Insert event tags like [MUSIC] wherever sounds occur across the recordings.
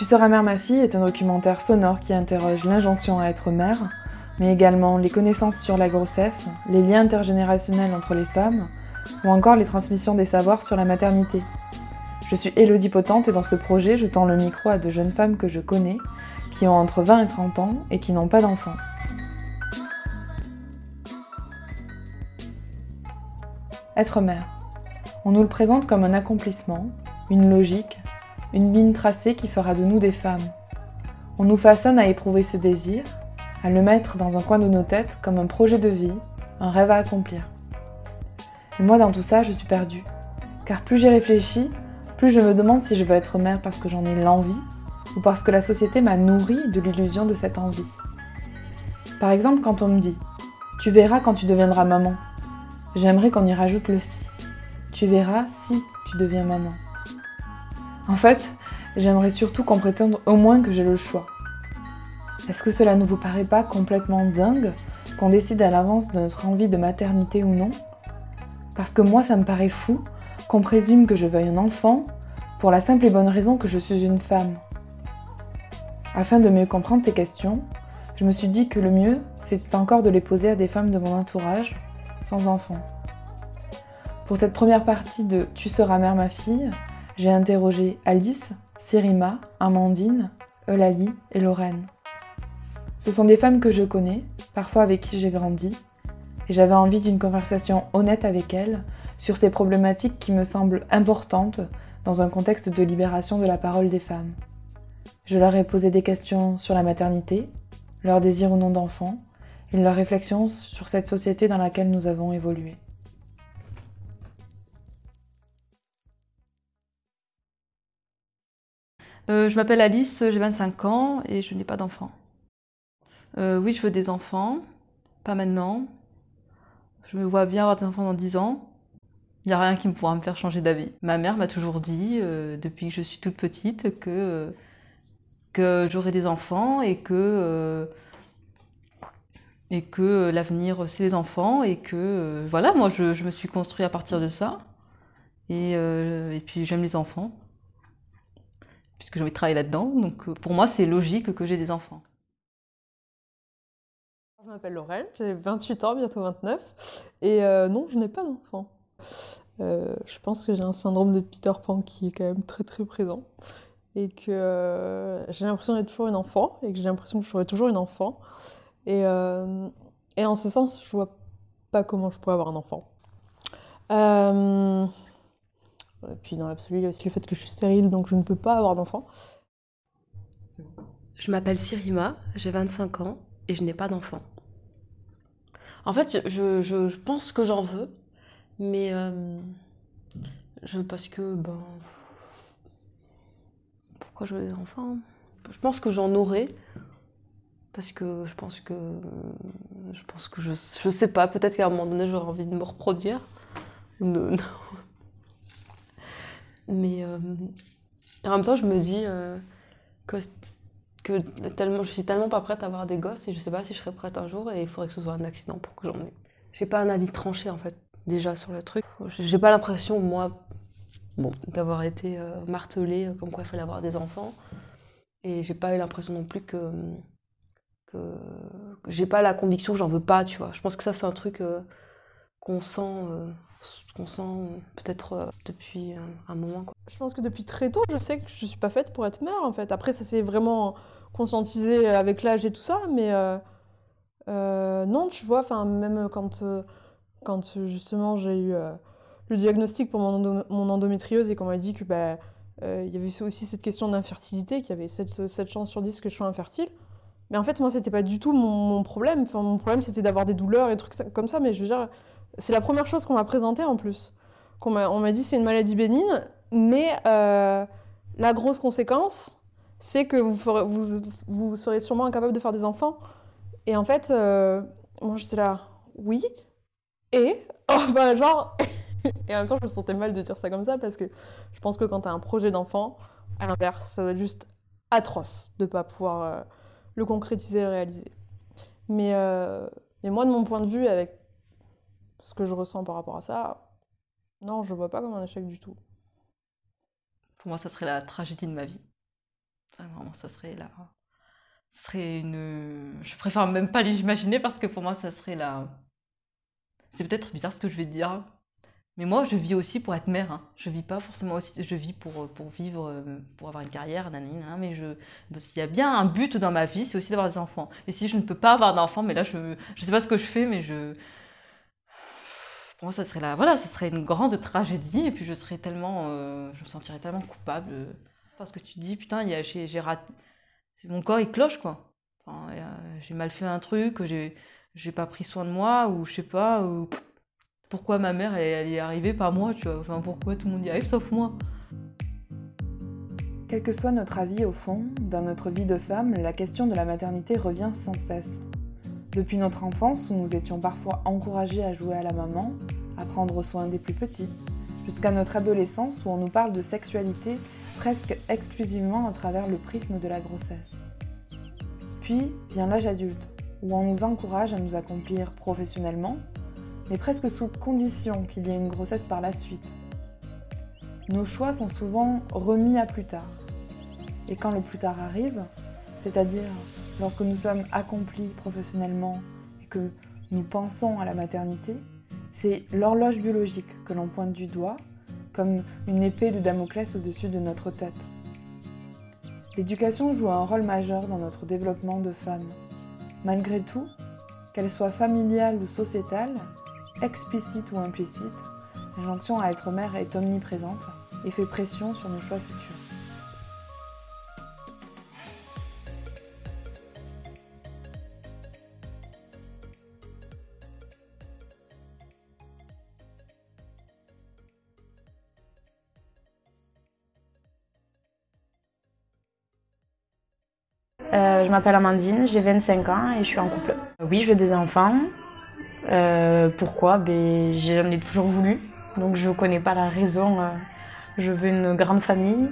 Tu seras mère ma fille est un documentaire sonore qui interroge l'injonction à être mère, mais également les connaissances sur la grossesse, les liens intergénérationnels entre les femmes, ou encore les transmissions des savoirs sur la maternité. Je suis Elodie Potente et dans ce projet, je tends le micro à de jeunes femmes que je connais, qui ont entre 20 et 30 ans et qui n'ont pas d'enfants. Être mère. On nous le présente comme un accomplissement, une logique, une ligne tracée qui fera de nous des femmes. On nous façonne à éprouver ses désirs, à le mettre dans un coin de nos têtes comme un projet de vie, un rêve à accomplir. Et moi, dans tout ça, je suis perdue. Car plus j'y réfléchis, plus je me demande si je veux être mère parce que j'en ai l'envie ou parce que la société m'a nourri de l'illusion de cette envie. Par exemple, quand on me dit Tu verras quand tu deviendras maman, j'aimerais qu'on y rajoute le si. Tu verras si tu deviens maman. En fait, j'aimerais surtout qu'on prétende au moins que j'ai le choix. Est-ce que cela ne vous paraît pas complètement dingue qu'on décide à l'avance de notre envie de maternité ou non? Parce que moi, ça me paraît fou qu'on présume que je veuille un enfant pour la simple et bonne raison que je suis une femme. Afin de mieux comprendre ces questions, je me suis dit que le mieux, c'était encore de les poser à des femmes de mon entourage, sans enfant. Pour cette première partie de Tu seras mère ma fille, j'ai interrogé Alice, Sirima, Amandine, Eulalie et Lorraine. Ce sont des femmes que je connais, parfois avec qui j'ai grandi, et j'avais envie d'une conversation honnête avec elles sur ces problématiques qui me semblent importantes dans un contexte de libération de la parole des femmes. Je leur ai posé des questions sur la maternité, leur désir ou non d'enfant, et leurs réflexions sur cette société dans laquelle nous avons évolué. Euh, je m'appelle Alice, j'ai 25 ans et je n'ai pas d'enfant. Euh, oui, je veux des enfants, pas maintenant. Je me vois bien avoir des enfants dans 10 ans. Il n'y a rien qui me pourra me faire changer d'avis. Ma mère m'a toujours dit, euh, depuis que je suis toute petite, que, que j'aurai des enfants et que, que l'avenir, c'est les enfants. Et que, voilà, moi, je, je, me suis construite à partir de ça. Et, et puis, j'aime les enfants puisque j'ai envie de travailler là-dedans. Donc euh, pour moi, c'est logique que j'ai des enfants. Je m'appelle Lorraine, j'ai 28 ans, bientôt 29. Et euh, non, je n'ai pas d'enfant. Euh, je pense que j'ai un syndrome de Peter Pan qui est quand même très très présent. Et que j'ai l'impression d'être toujours une enfant. Et que j'ai l'impression que je serai toujours une enfant. Et, et, en ce sens, je vois pas comment je pourrais avoir un enfant. Et puis dans l'absolu, il y a aussi le fait que je suis stérile, donc je ne peux pas avoir d'enfant. Je m'appelle Sirima, j'ai 25 ans et je n'ai pas d'enfant. En fait, je, je, pense que j'en veux, mais euh, je, parce que, ben. Pourquoi je veux des enfants? Je pense que j'en aurai, parce que je pense que. Je pense que je, je sais pas, peut-être qu'à un moment donné j'aurai envie de me reproduire. [LAUGHS] Non. Mais euh, en même temps, je me dis euh, que, tellement, je suis tellement pas prête à avoir des gosses et je sais pas si je serai prête un jour et il faudrait que ce soit un accident pour que j'en ai. J'ai pas un avis tranché en fait, déjà sur le truc. J'ai pas l'impression, moi, bon, d'avoir été euh, martelée comme quoi il fallait avoir des enfants. Et j'ai pas eu l'impression non plus que, que, que j'ai pas la conviction que j'en veux pas, tu vois. Je pense que ça, c'est un truc qu'on sent qu'on sent peut-être euh, depuis un moment. Quoi. Je pense que depuis très tôt, je sais que je suis pas faite pour être mère en fait. Après, ça s'est vraiment conscientisé avec l'âge et tout ça, mais euh, euh, non, tu vois, même quand, quand justement j'ai eu le diagnostic pour mon, mon endométriose et qu'on m'a dit que bah, il y avait aussi cette question d'infertilité, qu'il y avait 7, 7 chances sur 10 que je sois infertile. Mais en fait, moi, c'était pas du tout mon, mon problème. Enfin, mon problème, c'était d'avoir des douleurs et trucs comme ça. Mais je veux dire, c'est la première chose qu'on m'a présentée en plus. on m'a dit c'est une maladie bénigne, mais euh, la grosse conséquence, c'est que vous, ferez, serez sûrement incapable de faire des enfants. Et en fait, euh, moi j'étais là, oui, et, enfin [LAUGHS] genre, [LAUGHS] et en même temps je me sentais mal de dire ça comme ça parce que je pense que quand tu as un projet d'enfant, à l'inverse, ça doit être juste atroce de pas pouvoir euh, le concrétiser le réaliser. Mais, mais moi, de mon point de vue, avec ce que je ressens par rapport à ça, non, je vois pas comme un échec du tout. Pour moi, ça serait la tragédie de ma vie. vraiment, ça serait là. Ce serait une. Je préfère même pas l'imaginer parce que pour moi, ça serait la. C'est peut-être bizarre ce que je vais dire. Mais moi, je vis aussi pour être mère. Hein. Je vis pas forcément aussi. Je vis pour, pour vivre, euh, pour avoir une carrière, nanana, mais je. S'il y a bien un but dans ma vie, c'est aussi d'avoir des enfants. Et si je ne peux pas avoir d'enfants, mais là, je. Je sais pas ce que je fais, mais je. Pour moi, ça serait là. Voilà, ça serait une grande tragédie. Et puis, je serais tellement. Euh, je me sentirais tellement coupable. Parce que tu dis, putain, j'ai raté mon corps il cloche quoi. J'ai mal fait un truc, j'ai pas pris soin de moi ou je sais pas ou pourquoi ma mère est arrivée pas moi, tu vois. Enfin pourquoi tout le monde y arrive sauf moi? Quel que soit notre avis au fond, dans notre vie de femme, la question de la maternité revient sans cesse. Depuis notre enfance, où nous étions parfois encouragés à jouer à la maman, à prendre soin des plus petits, jusqu'à notre adolescence où on nous parle de sexualité presque exclusivement à travers le prisme de la grossesse. Puis vient l'âge adulte, où on nous encourage à nous accomplir professionnellement, mais presque sous condition qu'il y ait une grossesse par la suite. Nos choix sont souvent remis à plus tard. Et quand le plus tard arrive, c'est-à-dire lorsque nous sommes accomplis professionnellement et que nous pensons à la maternité, c'est l'horloge biologique que l'on pointe du doigt comme une épée de Damoclès au-dessus de notre tête. L'éducation joue un rôle majeur dans notre développement de femme. Malgré tout, qu'elle soit familiale ou sociétale, explicite ou implicite, l'injonction à être mère est omniprésente et fait pression sur nos choix futurs. M'appelle Amandine, j'ai 25 ans et je suis en couple. Oui, je veux des enfants. Euh, pourquoi? Ben, J'en ai toujours voulu, donc je ne connais pas la raison. Euh, je veux une grande famille.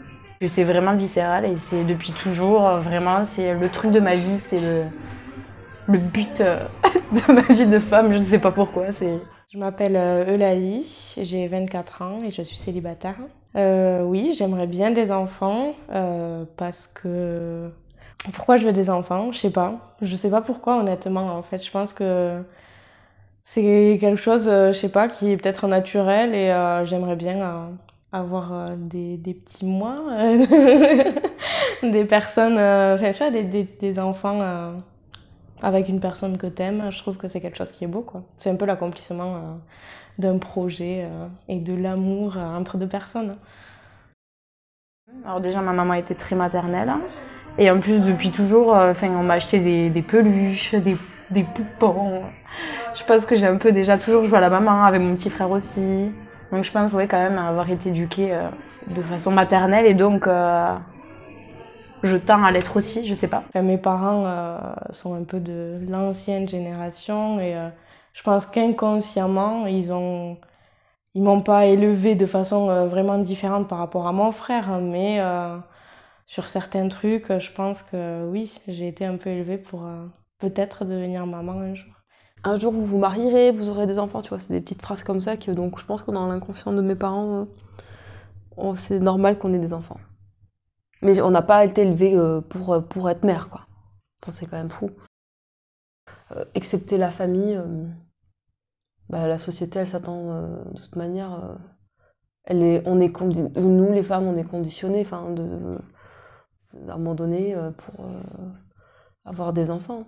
C'est vraiment viscéral et c'est depuis toujours, vraiment, c'est le truc de ma vie, c'est le, le but [LAUGHS] de ma vie de femme, je ne sais pas pourquoi. Je m'appelle Eulalie, j'ai 24 ans et je suis célibataire. oui, j'aimerais bien des enfants parce que pourquoi je veux des enfants? Je sais pas. Je sais pas pourquoi, honnêtement, en fait. Je pense que c'est quelque chose, euh, je sais pas, qui est peut-être naturel et euh, j'aimerais bien euh, avoir des, des, petits mois, [LAUGHS] des personnes, enfin, tu vois, des, des, des enfants avec une personne que t'aimes. Je trouve que c'est quelque chose qui est beau, quoi. C'est un peu l'accomplissement d'un projet et de l'amour entre deux personnes. Alors déjà, ma maman était très maternelle. Et en plus, depuis toujours, euh, enfin, on m'a acheté des, peluches, des, des, poupons. Je pense que j'ai un peu déjà toujours joué à la maman, avec mon petit frère aussi. Donc je pense oui, quand même avoir été éduquée euh, de façon maternelle et donc euh, je tends à l'être aussi, je sais pas. mes parents sont un peu de l'ancienne génération et je pense qu'inconsciemment, ils ont ils m'ont pas élevée de façon vraiment différente par rapport à mon frère, mais sur certains trucs, je pense que oui, j'ai été un peu élevée pour euh, peut-être devenir maman un jour. Un jour, vous vous marierez, vous aurez des enfants, tu vois, c'est des petites phrases comme ça que donc je pense que dans l'inconscient de mes parents, euh, c'est normal qu'on ait des enfants. Mais on n'a pas été élevé euh, pour, pour être mère, quoi. c'est quand même fou. excepté la famille, bah, la société, elle s'attend de toute manière. elle est, on est nous, les femmes, on est de à un moment donné euh, pour euh, avoir des enfants.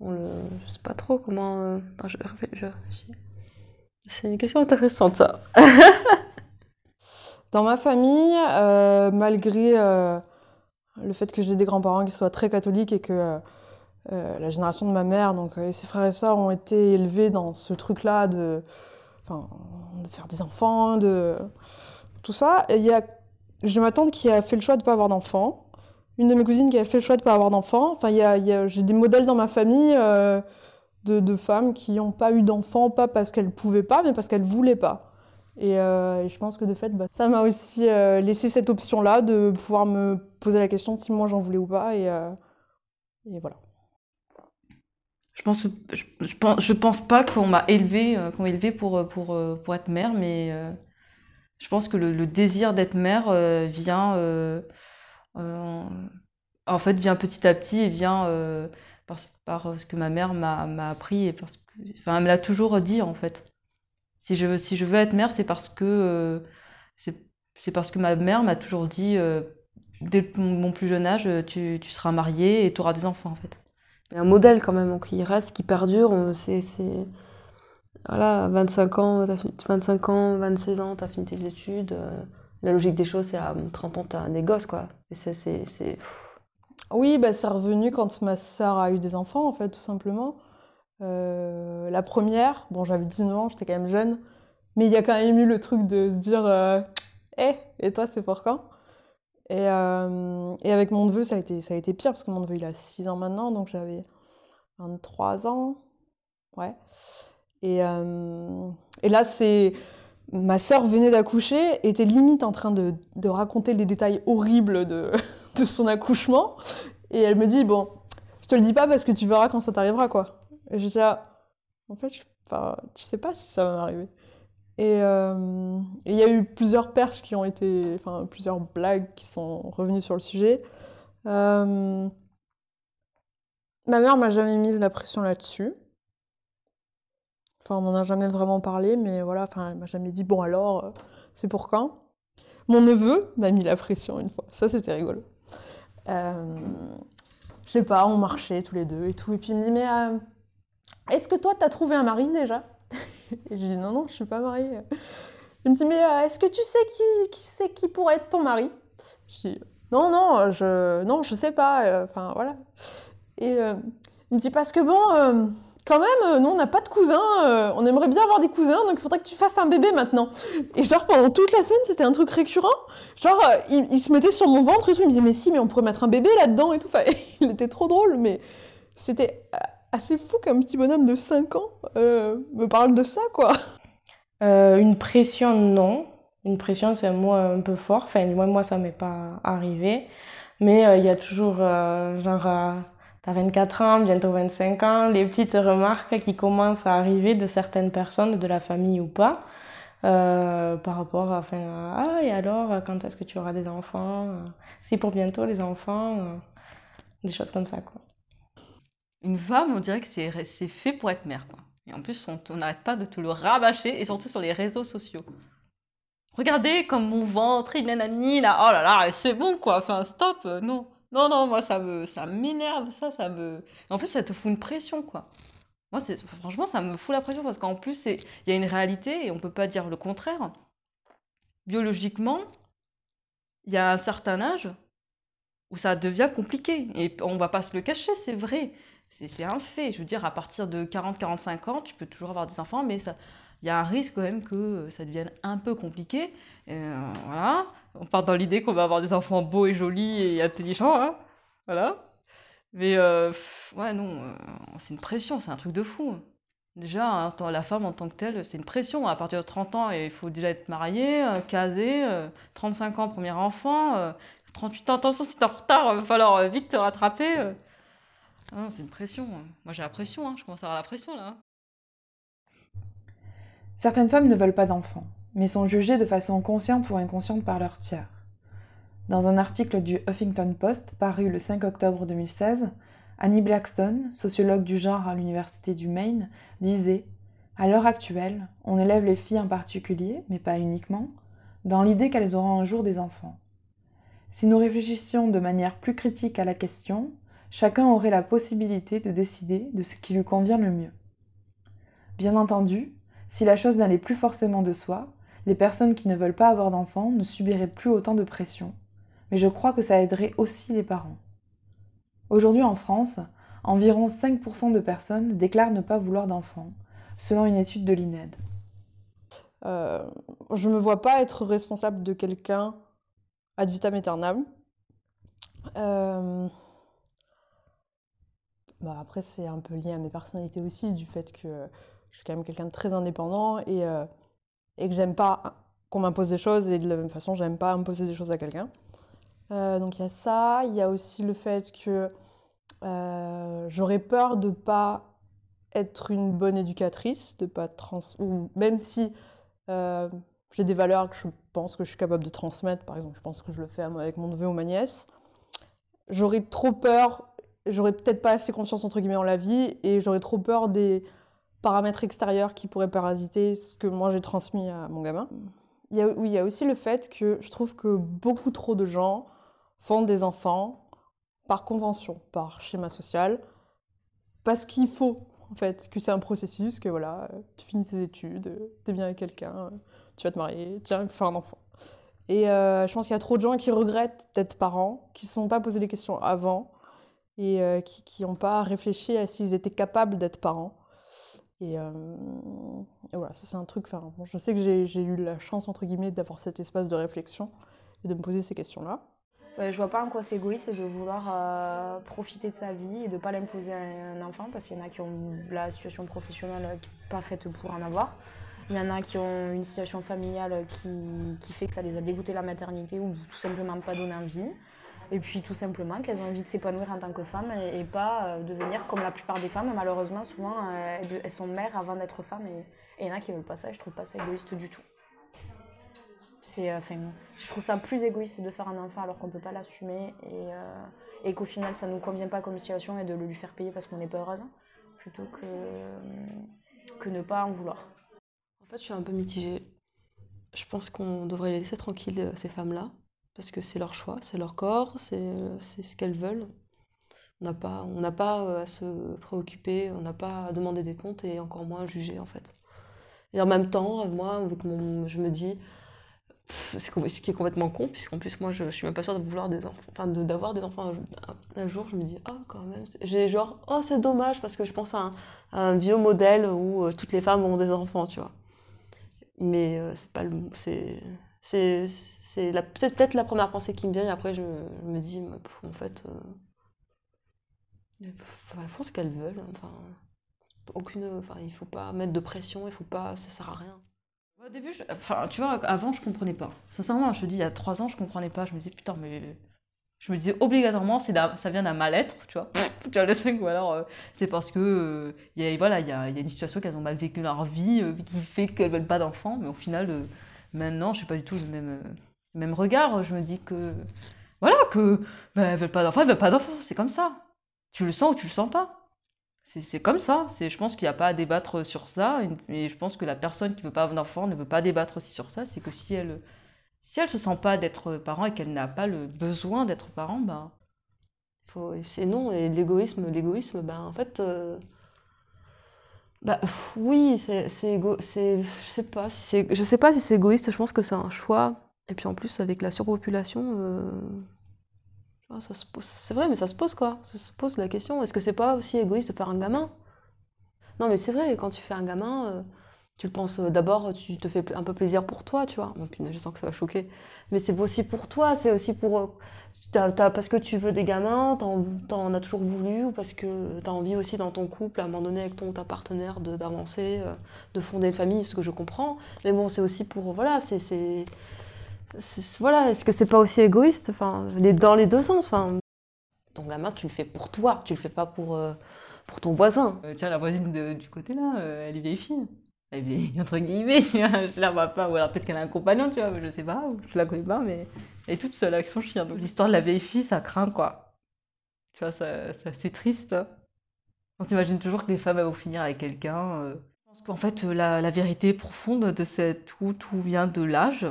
On le, je sais pas trop comment. Euh, je, C'est une question intéressante, ça. [LAUGHS] Dans ma famille, malgré le fait que j'ai des grands-parents qui soient très catholiques et que la génération de ma mère, donc ses frères et sœurs, ont été élevés dans ce truc-là de, de faire des enfants, de tout ça. Il y a, j'ai ma tante qui a fait le choix de ne pas avoir d'enfants une de mes cousines qui a fait le choix de avoir d'enfants. Enfin, j'ai des modèles dans ma famille euh, de, femmes qui n'ont pas eu d'enfants, pas parce qu'elles ne pouvaient pas, mais parce qu'elles ne voulaient pas. Et, euh, et, je pense que de fait, bah, ça m'a aussi euh, laissé cette option-là de pouvoir me poser la question de si moi j'en voulais ou pas. Et, voilà. Je pense, je, pense, pas qu'on m'a élevé, qu'on élevé pour, pour, être mère, mais je pense que le, désir d'être mère vient en fait, vient petit à petit et vient euh, par, ce que ma mère m'a appris et parce que, enfin, elle me l'a toujours dit en fait. Si je, si je veux être mère, c'est parce que euh, c'est parce que ma mère m'a toujours dit euh, dès mon plus jeune âge, tu, tu seras mariée et tu auras des enfants en fait. Un modèle quand même qui reste, qui perdure. C'est voilà, 25 ans, 25 ans, 26 ans, tu as fini tes études. La logique des choses, c'est à 30 ans, tu as des gosses quoi. Et c'est oui, bah, c'est revenu quand ma sœur a eu des enfants, en fait, tout simplement. Euh, la première, bon, j'avais 19 ans, j'étais quand même jeune, mais il y a quand même eu le truc de se dire euh, Eh, et toi, c'est pour quand? Et, euh, et, avec mon neveu, ça a, été, ça a été pire, parce que mon neveu, il a 6 ans maintenant, donc j'avais 23 ans. Ouais. Et, et là, c'est. Ma sœur venait d'accoucher, était limite en train de, de raconter les détails horribles de, [LAUGHS] de son accouchement. Et elle me dit, bon, je te le dis pas parce que tu verras quand ça t'arrivera, quoi. Et je dis en fait, je, enfin, sais pas si ça va m'arriver. Euh, et il y a eu plusieurs perches qui ont été, enfin, plusieurs blagues qui sont revenues sur le sujet. Euh, ma mère m'a jamais mis la pression là-dessus. Enfin, on n'en a jamais vraiment parlé, mais voilà, enfin, elle m'a jamais dit, bon alors, euh, c'est pour quand? Mon neveu m'a mis la pression une fois. Ça, c'était rigolo. Euh, je sais pas, on marchait tous les deux et tout. Et puis il me dit, mais euh, est-ce que toi, t'as trouvé un mari déjà? [LAUGHS] Et je dis, non, non, je suis pas mariée. Il me dit, mais euh, est-ce que tu sais qui, qui, c'est qui pourrait être ton mari? Je dis, non, non, je, non, je sais pas. Enfin, voilà. Et il me dit, parce que bon quand même, euh, nous, on n'a pas de cousins, euh, on aimerait bien avoir des cousins, donc il faudrait que tu fasses un bébé maintenant. Et genre, pendant toute la semaine, c'était un truc récurrent. Genre, euh, il, se mettait sur mon ventre et tout, il me disait, mais si, mais on pourrait mettre un bébé là-dedans et tout. Enfin, [LAUGHS] il était trop drôle, mais c'était assez fou qu'un petit bonhomme de 5 ans me parle de ça, quoi. une pression, non. Une pression, c'est un mot un peu fort. Enfin, moi, moi ça m'est pas arrivé. Mais il y a toujours, genre T'as 24 ans, bientôt 25 ans, les petites remarques qui commencent à arriver de certaines personnes, de la famille ou pas, euh, par rapport à, enfin, ah, et alors, quand est-ce que tu auras des enfants C'est pour bientôt les enfants Des choses comme ça, quoi. Une femme, on dirait que c'est fait pour être mère, quoi. Et en plus, on n'arrête pas de te le rabâcher, et surtout sur les réseaux sociaux. Regardez comme mon ventre, il nanani, là, oh là là, c'est bon, quoi, enfin, stop, non. Non, non, moi, ça me, ça m'énerve, ça, ça me... En plus, ça te fout une pression, quoi. Moi, c'est, franchement, ça me fout la pression parce qu'en plus, il y a une réalité et on peut pas dire le contraire. Biologiquement, il y a un certain âge où ça devient compliqué. Et on va pas se le cacher, c'est vrai. C'est, un fait. Je veux dire, à partir de 40-45 ans, tu peux toujours avoir des enfants, mais ça, il y a un risque quand même que ça devienne un peu compliqué. Euh, voilà. On part dans l'idée qu'on va avoir des enfants beaux et jolis et intelligents. Hein. voilà. Mais euh, ouais, non, euh, c'est une pression, c'est un truc de fou. Déjà, la femme en tant que telle, c'est une pression. À partir de 30 ans, il faut déjà être marié, casé. 35 ans, premier enfant. 38 ans, attention, si t'es en retard, il va falloir vite te rattraper. Ah c'est une pression. Moi, j'ai la pression, hein. je commence à avoir la pression là. Certaines femmes ne veulent pas d'enfants, mais sont jugées de façon consciente ou inconsciente par leur tiers. Dans un article du Huffington Post paru le 5 octobre 2016, Annie Blackstone, sociologue du genre à l'Université du Maine, disait À l'heure actuelle, on élève les filles en particulier, mais pas uniquement, dans l'idée qu'elles auront un jour des enfants. Si nous réfléchissions de manière plus critique à la question, chacun aurait la possibilité de décider de ce qui lui convient le mieux. Bien entendu, si la chose n'allait plus forcément de soi, les personnes qui ne veulent pas avoir d'enfants ne subiraient plus autant de pression. Mais je crois que ça aiderait aussi les parents. Aujourd'hui en France, environ 5% de personnes déclarent ne pas vouloir d'enfants, selon une étude de l'INED. Euh, je ne me vois pas être responsable de quelqu'un ad vitam aeternam. Euh, bah après, c'est un peu lié à mes personnalités aussi, du fait que je suis quand même quelqu'un de très indépendant et, euh, et que j'aime pas qu'on m'impose des choses et de la même façon, j'aime pas imposer des choses à quelqu'un. Euh, donc il y a ça, il y a aussi le fait que euh, j'aurais peur de pas être une bonne éducatrice, de pas trans ou même si j'ai des valeurs que je pense que je suis capable de transmettre, par exemple, je pense que je le fais avec mon neveu ou ma nièce. j'aurais trop peur, j'aurais peut-être pas assez confiance entre guillemets en la vie et j'aurais trop peur des paramètres extérieurs qui pourraient parasiter ce que moi j'ai transmis à mon gamin. Il y a, aussi le fait que je trouve que beaucoup trop de gens font des enfants par convention, par schéma social, parce qu'il faut, en fait, que c'est un processus, que voilà, tu finis tes études, tu es bien avec quelqu'un, tu vas te marier, tu vas faire un enfant. Et euh, je pense qu'il y a trop de gens qui regrettent d'être parents, qui ne se sont pas posé les questions avant et euh, qui n'ont pas réfléchi à s'ils étaient capables d'être parents. Et, euh, et, voilà, ça c'est un truc. Enfin, je sais que j'ai eu la chance, entre guillemets, d'avoir cet espace de réflexion et de me poser ces questions-là. Euh, je vois pas en quoi c'est égoïste de vouloir euh, profiter de sa vie et de pas l'imposer à un enfant parce qu'il y en a qui ont la situation professionnelle pas faite pour en avoir. Il y en a qui ont une situation familiale qui, qui fait que ça les a dégoûté la maternité ou tout simplement pas donné envie. Et puis tout simplement qu'elles ont envie de s'épanouir en tant que femmes et, pas euh, devenir comme la plupart des femmes. Malheureusement, souvent, elles, sont mères avant d'être femmes et, il y en a qui veulent pas ça je trouve pas ça égoïste du tout. Enfin, je trouve ça plus égoïste de faire un enfant alors qu'on peut pas l'assumer et, euh, et qu'au final ça nous convient pas comme situation et de le lui faire payer parce qu'on n'est pas heureuse, plutôt que, que ne pas en vouloir. En fait, je suis un peu mitigée. Je pense qu'on devrait laisser tranquilles, euh, ces femmes-là, parce que c'est leur choix, c'est leur corps, c'est ce qu'elles veulent. On n'a pas, pas euh, à se préoccuper, on n'a pas à demander des comptes et encore moins à juger en fait. Et en même temps, moi, je me dis, ce qui est complètement con, puisqu'en plus, moi, je, je, suis même pas sûre de vouloir des enfants, enfin, d'avoir des enfants un, jour, je me dis, oh, quand même, j'ai genre, oh, c'est dommage, parce que je pense à un, vieux modèle où euh, toutes les femmes ont des enfants, tu vois. Mais euh, c'est pas le. C'est, c'est, peut-être la première pensée qui me vient, et après, je, me dis, en fait, euh, elles font ce qu'elles veulent, enfin, aucune. Enfin, il faut pas mettre de pression, il faut pas. Ça sert à rien. Au début, enfin, tu vois, avant, je comprenais pas. Sincèrement, je te dis, il y a trois ans, je comprenais pas. Je me disais, putain, mais. Je me disais obligatoirement, c'est ça vient d'un mal-être, tu vois. [LAUGHS] tu vois le truc, ou alors euh, c'est parce que euh, y a, voilà, il y a, y a, une situation qu'elles ont mal vécu leur vie euh, qui fait qu'elles veulent pas d'enfants. Mais au final, maintenant, je n'ai pas du tout le même, même regard. Je me dis que. Voilà, que. Ben, elles veulent pas d'enfants, elles veulent pas d'enfants, c'est comme ça. Tu le sens ou tu le sens pas. C'est comme ça. Je pense qu'il n'y a pas à débattre sur ça. Et je pense que la personne qui ne veut pas avoir d'enfant ne veut pas débattre aussi sur ça. C'est que si elle si elle se sent pas d'être parent et qu'elle n'a pas le besoin d'être parent, ben. C'est non. Et l'égoïsme, l'égoïsme, ben en fait. Euh, bah, oui, c'est égo... je sais pas si je sais pas si c'est égoïste. Je pense que c'est un choix. Et puis en plus avec la surpopulation. Euh, c'est vrai, mais ça se pose quoi Ça se pose la question. Est-ce que c'est pas aussi égoïste de faire un gamin? Non, mais c'est vrai, quand tu fais un gamin, euh, tu le penses euh, d'abord, tu te fais un peu plaisir pour toi, tu vois. je sens que ça va choquer. Mais c'est aussi pour toi, c'est aussi pour. Euh, parce que tu veux des gamins, t'en, en as toujours voulu, ou parce que t'as envie aussi dans ton couple, à un moment donné, avec ton ta partenaire, d'avancer, de, fonder une famille, ce que je comprends. Mais bon, c'est aussi pour. Voilà, c'est voilà, est-ce que c'est pas aussi égoïste? Enfin, Dans les deux sens. Ton gamin, tu le fais pour toi, tu le fais pas pour, euh, pour ton voisin. Euh, tiens, la voisine du côté là, euh, elle est vieille fille. [LAUGHS] Entre guillemets, je la vois pas. Ou alors peut-être qu'elle a un compagnon, tu vois, je sais pas, ou je la connais pas, mais elle est toute seule avec son chien. L'histoire de la vieille fille, ça craint quoi. Tu vois, ça, c'est triste. On s'imagine toujours que les femmes vont finir avec quelqu'un. Je pense qu'en fait, la, la, vérité profonde de cette où tout vient de l'âge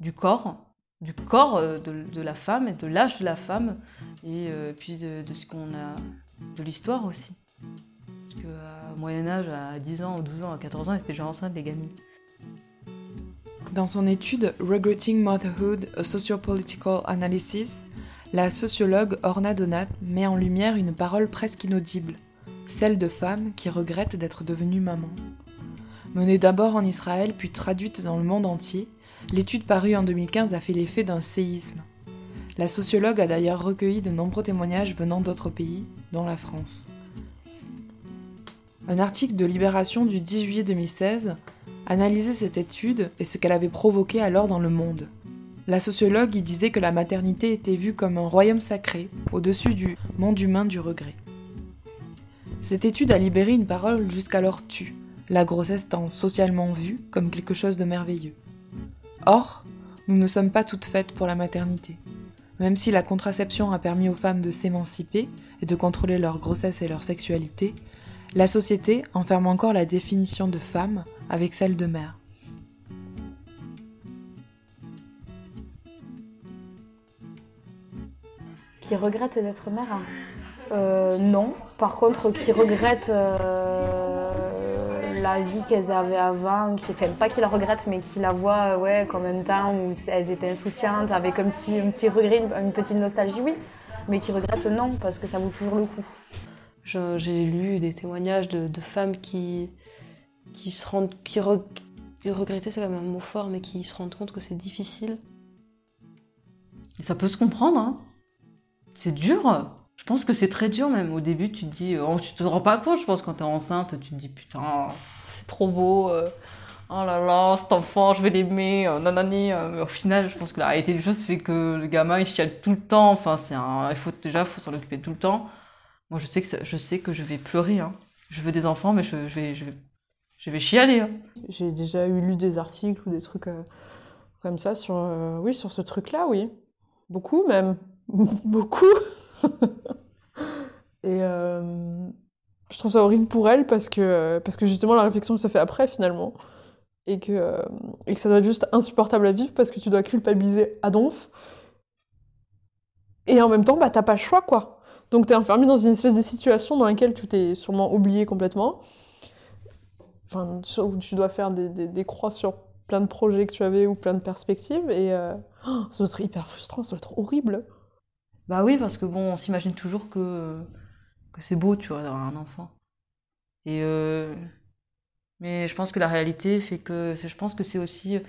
du corps, du corps euh, de, la femme et de l'âge de la femme, et euh, puis de, ce qu'on a, de l'histoire aussi. Parce qu'à Moyen Âge, à 10 ans, 12 ans, à 14 ans, elles étaient déjà enceintes, les gamines. Dans son étude Regretting Motherhood, a Sociopolitical Analysis, la sociologue Orna Donat met en lumière une parole presque inaudible, celle de femmes qui regrettent d'être devenues mamans. Menée d'abord en Israël puis traduite dans le monde entier, L'étude parue en 2015 a fait l'effet d'un séisme. La sociologue a d'ailleurs recueilli de nombreux témoignages venant d'autres pays, dont la France. Un article de Libération du 10 juillet 2016 analysait cette étude et ce qu'elle avait provoqué alors dans le monde. La sociologue y disait que la maternité était vue comme un royaume sacré, au-dessus du monde humain du regret. Cette étude a libéré une parole jusqu'alors tue, la grossesse étant socialement vue comme quelque chose de merveilleux. Or, nous ne sommes pas toutes faites pour la maternité. Même si la contraception a permis aux femmes de s'émanciper et de contrôler leur grossesse et leur sexualité, la société enferme encore la définition de femme avec celle de mère. Qui regrette d'être mère euh, Non. Par contre, qui regrette euh, la vie qu'elles avaient avant, qui, enfin pas qui la regrettent, mais qui la voient ouais, comme un temps où elles étaient insouciantes, avec un petit regret, une, petite nostalgie, oui. Mais qui regrette non, parce que ça vaut toujours le coup. J'ai lu des témoignages de, femmes qui, qui se rendent. qui, regrettaient, c'est quand même un mot fort, mais qui se rendent compte que c'est difficile. Et ça peut se comprendre, hein. C'est dur. Je pense que c'est très dur même. Au début, tu te dis, oh, tu te rends pas compte, je pense, quand t'es enceinte, tu te dis, putain, c'est trop beau. Euh, oh là là, cet enfant, je vais l'aimer, euh, nanani. Euh, mais au final, je pense que la réalité des choses fait que le gamin, il chiale tout le temps. Enfin, c'est un, il faut déjà, faut s'en occuper tout le temps. Moi, je sais que, je sais que je vais pleurer. Hein. Je veux des enfants, mais je, vais, je je vais chialer. Hein. J'ai déjà eu lu des articles ou des trucs comme ça sur, oui, sur ce truc-là, oui. Beaucoup même. [LAUGHS] beaucoup. [LAUGHS] et euh, je trouve ça horrible pour elle parce que, parce que justement la réflexion que ça fait après finalement. Et que, et que ça doit être juste insupportable à vivre parce que tu dois culpabiliser à donf. Et en même temps, bah, t'as pas le choix, quoi. Donc t'es enfermé dans une espèce de situation dans laquelle tu t'es sûrement oublié complètement. Enfin, où tu dois faire des, des, des, croix sur plein de projets que tu avais ou plein de perspectives. Et euh, oh, ça doit être hyper frustrant, ça doit être horrible. Bah oui, parce que bon, on s'imagine toujours que, que c'est beau, tu vois, d'avoir un enfant. Et euh, mais je pense que la réalité fait que je pense que c'est aussi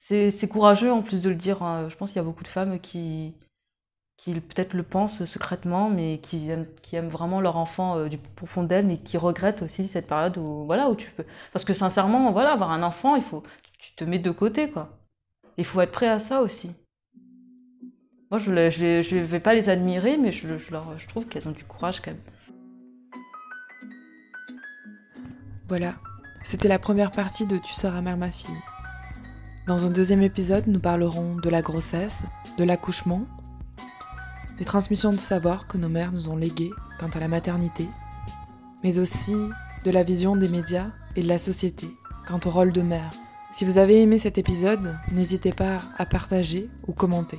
c'est courageux en plus de le dire. Hein. Je pense qu'il y a beaucoup de femmes qui qui peut-être le pensent secrètement, mais qui aiment, qui aiment vraiment leur enfant euh, du profond d'elles, mais qui regrettent aussi cette période où voilà où tu peux. Parce que sincèrement, voilà, avoir un enfant, il faut tu te mets de côté quoi. Il faut être prêt à ça aussi. Moi, je ne vais pas les admirer, mais je, je trouve qu'elles ont du courage quand même. Voilà, c'était la première partie de Tu seras mère ma fille. Dans un deuxième épisode, nous parlerons de la grossesse, de l'accouchement, des transmissions de savoir que nos mères nous ont léguées quant à la maternité, mais aussi de la vision des médias et de la société quant au rôle de mère. Si vous avez aimé cet épisode, n'hésitez pas à partager ou commenter.